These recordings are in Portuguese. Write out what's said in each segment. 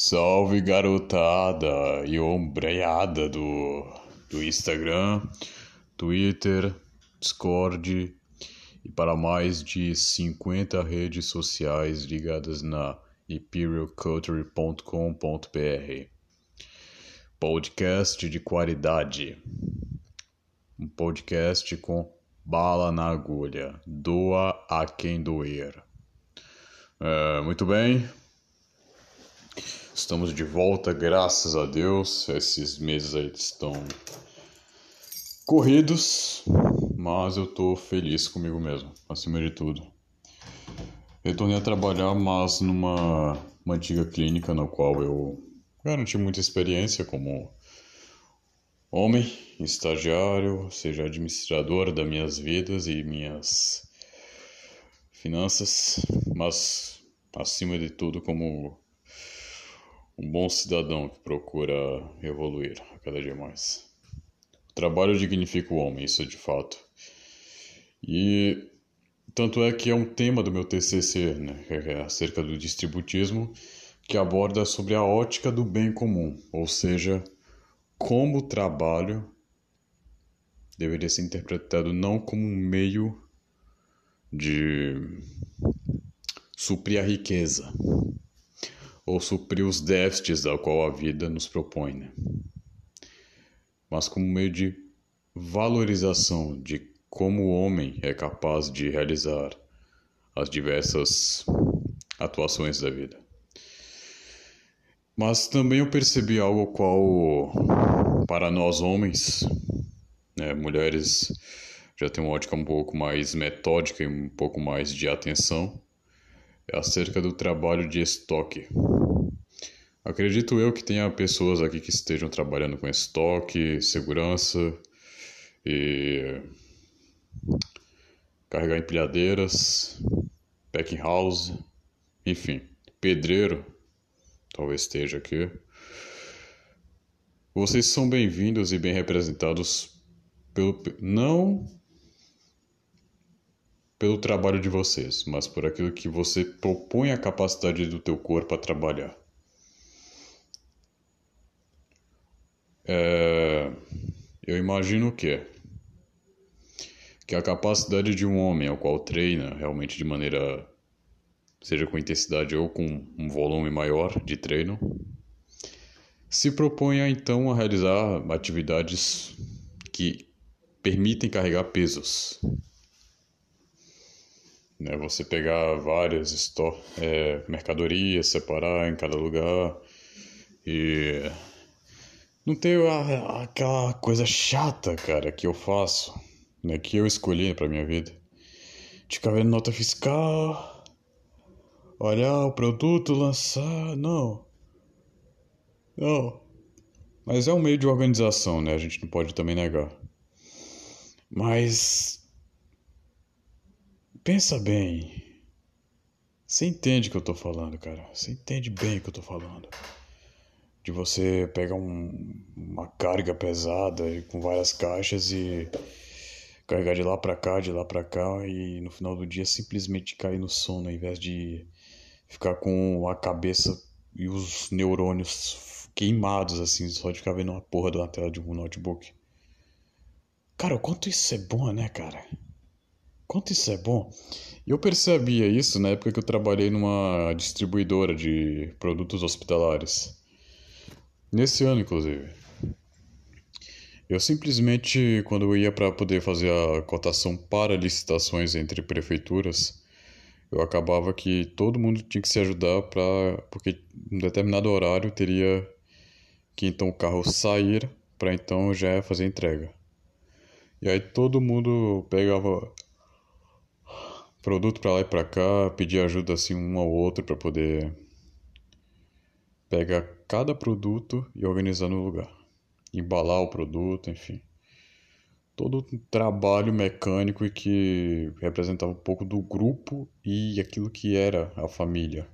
Salve garotada e ombreada do, do Instagram, Twitter, Discord e para mais de 50 redes sociais ligadas na imperialculture.com.br. Podcast de qualidade. Um podcast com bala na agulha. Doa a quem doer. É, muito bem. Estamos de volta, graças a Deus. Esses meses aí estão corridos, mas eu tô feliz comigo mesmo, acima de tudo. Retornei a trabalhar, mas numa uma antiga clínica na qual eu garanti muita experiência como homem, estagiário, seja administrador das minhas vidas e minhas finanças, mas acima de tudo como um bom cidadão que procura evoluir a cada dia mais. O trabalho dignifica o homem, isso é de fato. E tanto é que é um tema do meu TCC, né, é acerca do distributismo, que aborda sobre a ótica do bem comum, ou seja, como o trabalho deveria ser interpretado não como um meio de suprir a riqueza, ou suprir os déficits da qual a vida nos propõe, né? mas como meio de valorização de como o homem é capaz de realizar as diversas atuações da vida. Mas também eu percebi algo qual, para nós homens, né, mulheres já tem uma ótica um pouco mais metódica e um pouco mais de atenção, é acerca do trabalho de estoque. Acredito eu que tenha pessoas aqui que estejam trabalhando com estoque, segurança e carregar empilhadeiras, packing house, enfim, pedreiro, talvez esteja aqui. Vocês são bem-vindos e bem representados pelo não pelo trabalho de vocês, mas por aquilo que você propõe a capacidade do teu corpo a trabalhar. É, eu imagino que que a capacidade de um homem ao qual treina realmente de maneira seja com intensidade ou com um volume maior de treino se propõe então a realizar atividades que permitem carregar pesos né? Você pegar várias é, mercadorias, separar em cada lugar e não ter a, aquela coisa chata, cara, que eu faço, né, que eu escolhi para minha vida. De ficar vendo nota fiscal, olhar o produto, lançar, não. Não. Mas é um meio de organização, né? A gente não pode também negar. Mas pensa bem. Você entende o que eu tô falando, cara. Você entende bem o que eu tô falando de você pegar um, uma carga pesada com várias caixas e carregar de lá para cá, de lá para cá e no final do dia simplesmente cair no sono ao invés de ficar com a cabeça e os neurônios queimados assim, só de ficar vendo uma porra uma tela de um notebook. Cara, o quanto isso é bom, né, cara? Quanto isso é bom. Eu percebia isso na época que eu trabalhei numa distribuidora de produtos hospitalares. Nesse ano, inclusive. Eu simplesmente, quando eu ia para poder fazer a cotação para licitações entre prefeituras, eu acabava que todo mundo tinha que se ajudar para porque em determinado horário teria que então o carro sair para então já fazer entrega. E aí todo mundo pegava produto para lá e para cá, pedia ajuda assim um ao outro para poder pegar cada produto e organizar no lugar. Embalar o produto, enfim. Todo um trabalho mecânico e que representava um pouco do grupo e aquilo que era a família.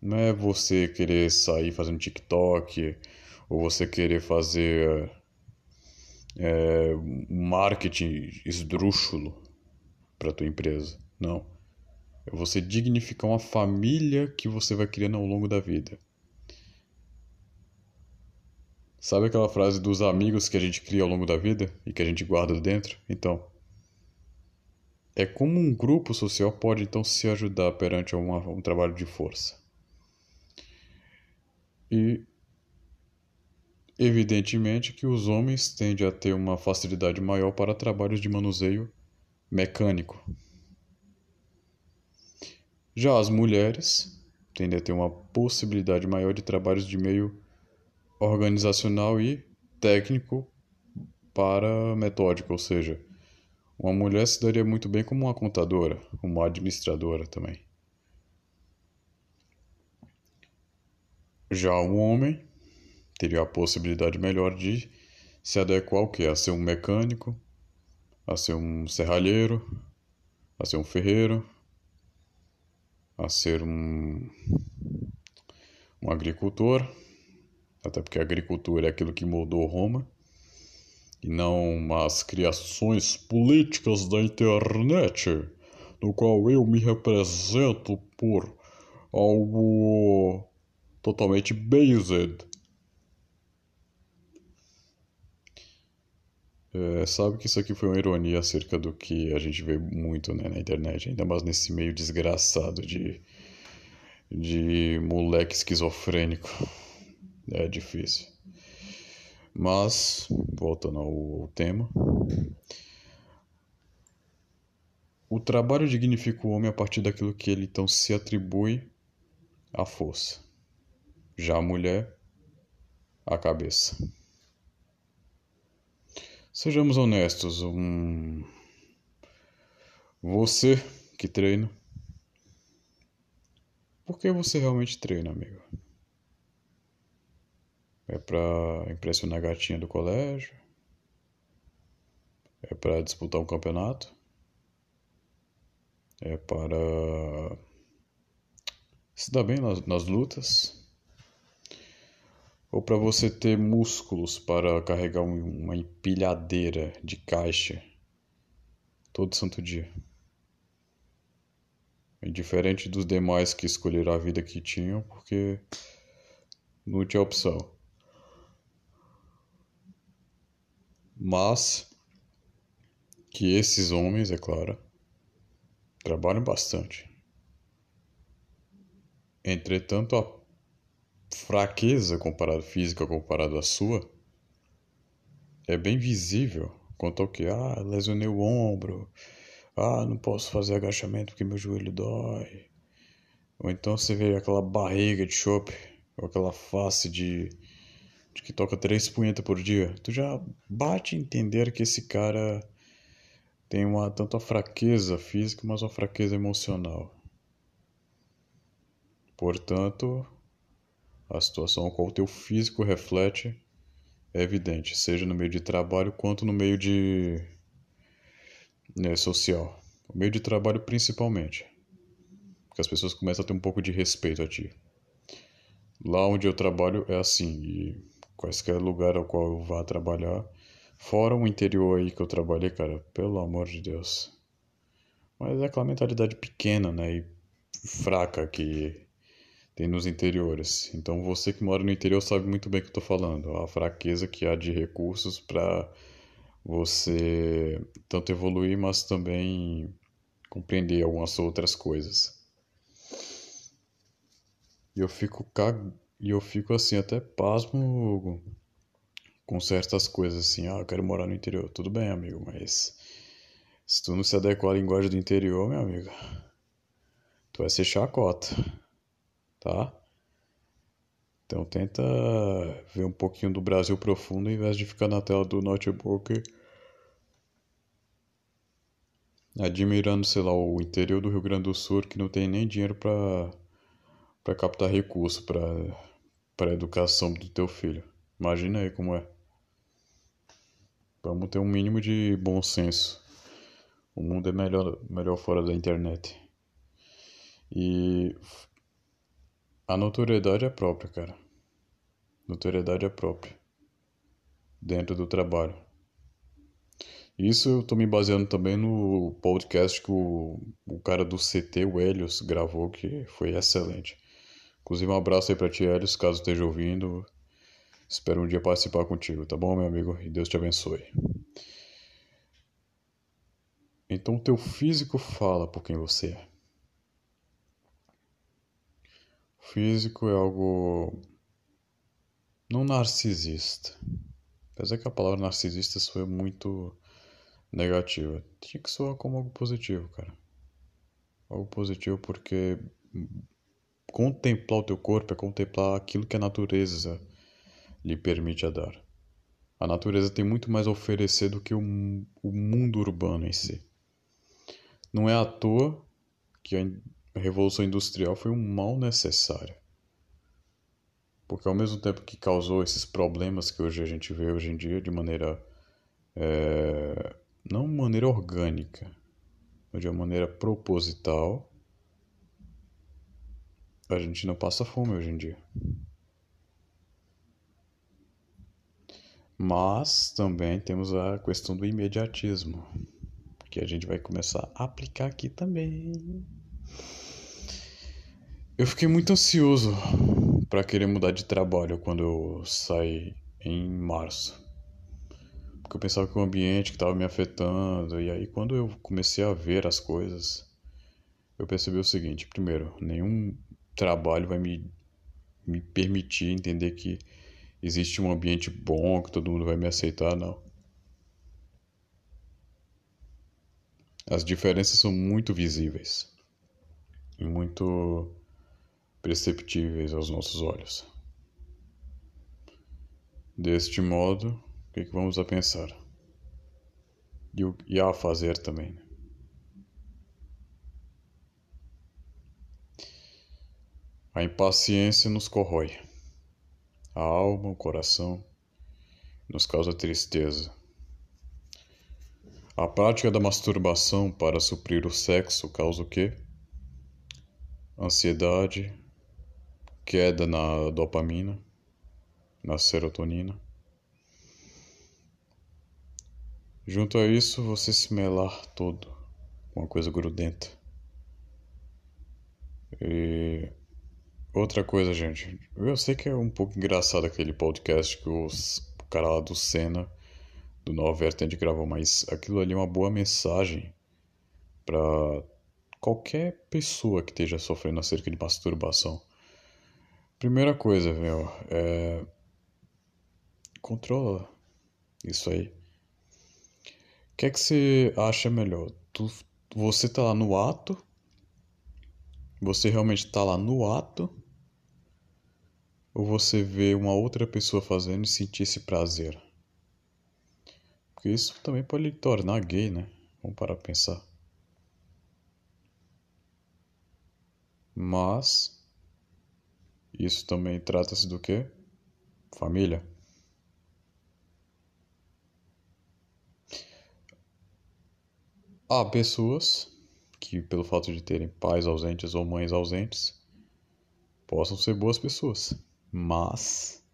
Não é você querer sair fazendo TikTok ou você querer fazer é, marketing esdrúxulo para tua empresa. Não. É você dignificar uma família que você vai criando ao longo da vida. Sabe aquela frase dos amigos que a gente cria ao longo da vida e que a gente guarda dentro? Então, é como um grupo social pode então se ajudar perante uma, um trabalho de força. E evidentemente que os homens tendem a ter uma facilidade maior para trabalhos de manuseio mecânico. Já as mulheres tendem a ter uma possibilidade maior de trabalhos de meio organizacional e técnico para metódico, ou seja, uma mulher se daria muito bem como uma contadora, como uma administradora também. Já o homem teria a possibilidade melhor de se adequar ao que? A ser um mecânico, a ser um serralheiro, a ser um ferreiro, a ser um, um agricultor até porque a agricultura é aquilo que moldou Roma, e não as criações políticas da internet, no qual eu me represento por algo totalmente based. É, sabe que isso aqui foi uma ironia acerca do que a gente vê muito né, na internet, ainda mais nesse meio desgraçado de, de moleque esquizofrênico. É difícil. Mas, voltando ao tema, o trabalho dignifica o homem a partir daquilo que ele então se atribui à força. Já a mulher, a cabeça. Sejamos honestos, um... você que treina, por que você realmente treina, amigo? É para impressionar a gatinha do colégio? É para disputar um campeonato? É para se dar bem nas, nas lutas? Ou para você ter músculos para carregar um, uma empilhadeira de caixa todo santo dia? É diferente dos demais que escolheram a vida que tinham porque não tinha opção. Mas que esses homens, é claro, trabalham bastante. Entretanto, a fraqueza comparada física comparada à sua é bem visível quanto ao que ah, lesionei o ombro, ah, não posso fazer agachamento porque meu joelho dói. Ou então você vê aquela barriga de chope, ou aquela face de de que toca três punhetas por dia, tu já bate entender que esse cara tem uma tanto a fraqueza física, mas uma fraqueza emocional. Portanto, a situação a qual o teu físico reflete é evidente, seja no meio de trabalho quanto no meio de né, social. O meio de trabalho principalmente, porque as pessoas começam a ter um pouco de respeito a ti. Lá onde eu trabalho é assim, e quaisquer lugar ao qual eu vá trabalhar. Fora o interior aí que eu trabalhei, cara, pelo amor de Deus. Mas é aquela mentalidade pequena, né, e fraca que tem nos interiores. Então você que mora no interior sabe muito bem o que eu tô falando. A fraqueza que há de recursos para você tanto evoluir, mas também compreender algumas outras coisas. E eu fico cag e eu fico assim, até pasmo com certas coisas assim. Ah, eu quero morar no interior. Tudo bem, amigo, mas se tu não se adequar à linguagem do interior, meu amigo, tu vai ser chacota, tá? Então tenta ver um pouquinho do Brasil profundo em vez de ficar na tela do notebook admirando, sei lá, o interior do Rio Grande do Sul que não tem nem dinheiro para para captar recurso para para educação do teu filho. Imagina aí como é. Vamos ter um mínimo de bom senso. O mundo é melhor, melhor fora da internet. E a notoriedade é própria, cara. Notoriedade é própria. Dentro do trabalho. Isso eu tô me baseando também no podcast que o, o cara do CT, o Helios, gravou, que foi excelente. Inclusive, um abraço aí pra ti, Helios, caso esteja ouvindo. Espero um dia participar contigo, tá bom, meu amigo? E Deus te abençoe. Então, o teu físico fala por quem você é. O físico é algo não narcisista. Apesar que a palavra narcisista foi muito negativa. Tinha que soar como algo positivo, cara. Algo positivo porque contemplar o teu corpo é contemplar aquilo que a natureza lhe permite a dar. A natureza tem muito mais a oferecer do que o, o mundo urbano em si. Não é à toa que a Revolução Industrial foi um mal necessário. Porque ao mesmo tempo que causou esses problemas que hoje a gente vê hoje em dia de maneira é, não maneira orgânica, mas de uma maneira proposital, a gente não passa fome hoje em dia. Mas também temos a questão do imediatismo que a gente vai começar a aplicar aqui também. Eu fiquei muito ansioso para querer mudar de trabalho quando eu saí em março. Porque eu pensava que o ambiente que estava me afetando, e aí quando eu comecei a ver as coisas, eu percebi o seguinte: primeiro, nenhum trabalho vai me, me permitir entender que existe um ambiente bom, que todo mundo vai me aceitar, não. As diferenças são muito visíveis e muito perceptíveis aos nossos olhos. Deste modo, o que, é que vamos a pensar? E, o, e a fazer também. Né? A impaciência nos corrói, a alma, o coração, nos causa tristeza a prática da masturbação para suprir o sexo causa o quê? Ansiedade, queda na dopamina, na serotonina. Junto a isso, você se melar todo, uma coisa grudenta. E outra coisa, gente, eu sei que é um pouco engraçado aquele podcast que os, o cara lá do Senna do Nova Vertente gravou, mas aquilo ali é uma boa mensagem para qualquer pessoa que esteja sofrendo acerca de masturbação. Primeira coisa, meu, é. Controla isso aí. O que é que você acha melhor? Tu, você tá lá no ato? Você realmente tá lá no ato? Ou você vê uma outra pessoa fazendo e sentir esse prazer? Porque isso também pode lhe tornar gay, né? Vamos parar pra pensar. Mas isso também trata-se do quê? Família. Há pessoas que, pelo fato de terem pais ausentes ou mães ausentes, possam ser boas pessoas, mas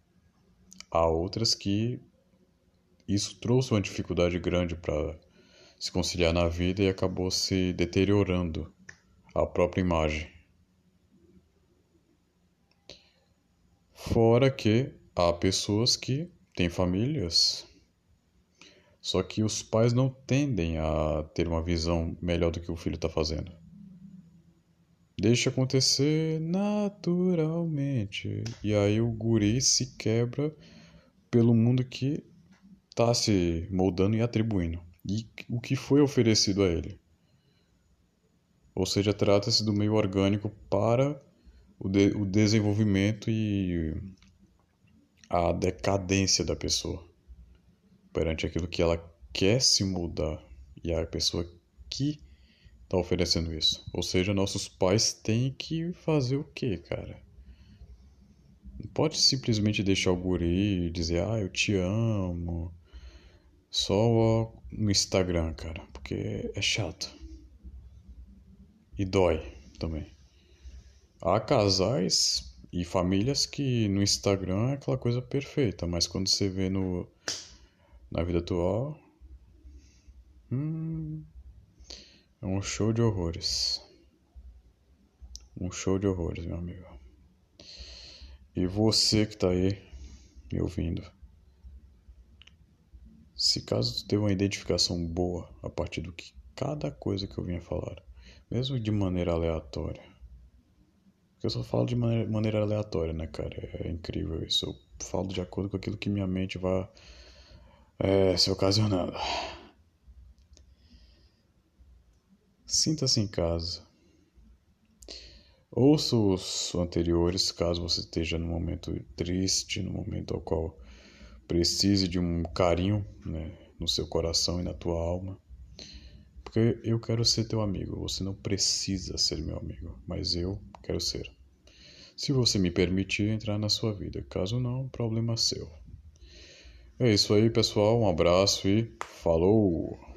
há outras que isso trouxe uma dificuldade grande para se conciliar na vida e acabou se deteriorando a própria imagem. Fora que há pessoas que têm famílias, só que os pais não tendem a ter uma visão melhor do que o filho está fazendo. Deixa acontecer naturalmente. E aí o guri se quebra pelo mundo que está se moldando e atribuindo, e o que foi oferecido a ele. Ou seja, trata-se do meio orgânico para o, de, o desenvolvimento e a decadência da pessoa perante aquilo que ela quer se mudar e a pessoa que está oferecendo isso. Ou seja, nossos pais têm que fazer o quê, cara? Não pode simplesmente deixar o guri e dizer, ah, eu te amo, só no Instagram, cara, porque é chato. E dói também. Há casais e famílias que no Instagram é aquela coisa perfeita, mas quando você vê no na vida atual, hum, é um show de horrores. Um show de horrores, meu amigo. E você que tá aí me ouvindo. Se caso tu teve uma identificação boa a partir do que cada coisa que eu vinha falar, mesmo de maneira aleatória. Porque eu só falo de maneira, maneira aleatória, né, cara? É incrível isso. Eu falo de acordo com aquilo que minha mente vai é, se ocasionando. Sinta-se em casa. Ouça os anteriores caso você esteja num momento triste, no momento ao qual precise de um carinho né, no seu coração e na tua alma. Porque eu quero ser teu amigo. Você não precisa ser meu amigo, mas eu quero ser. Se você me permitir entrar na sua vida, caso não, problema seu. É isso aí, pessoal. Um abraço e falou!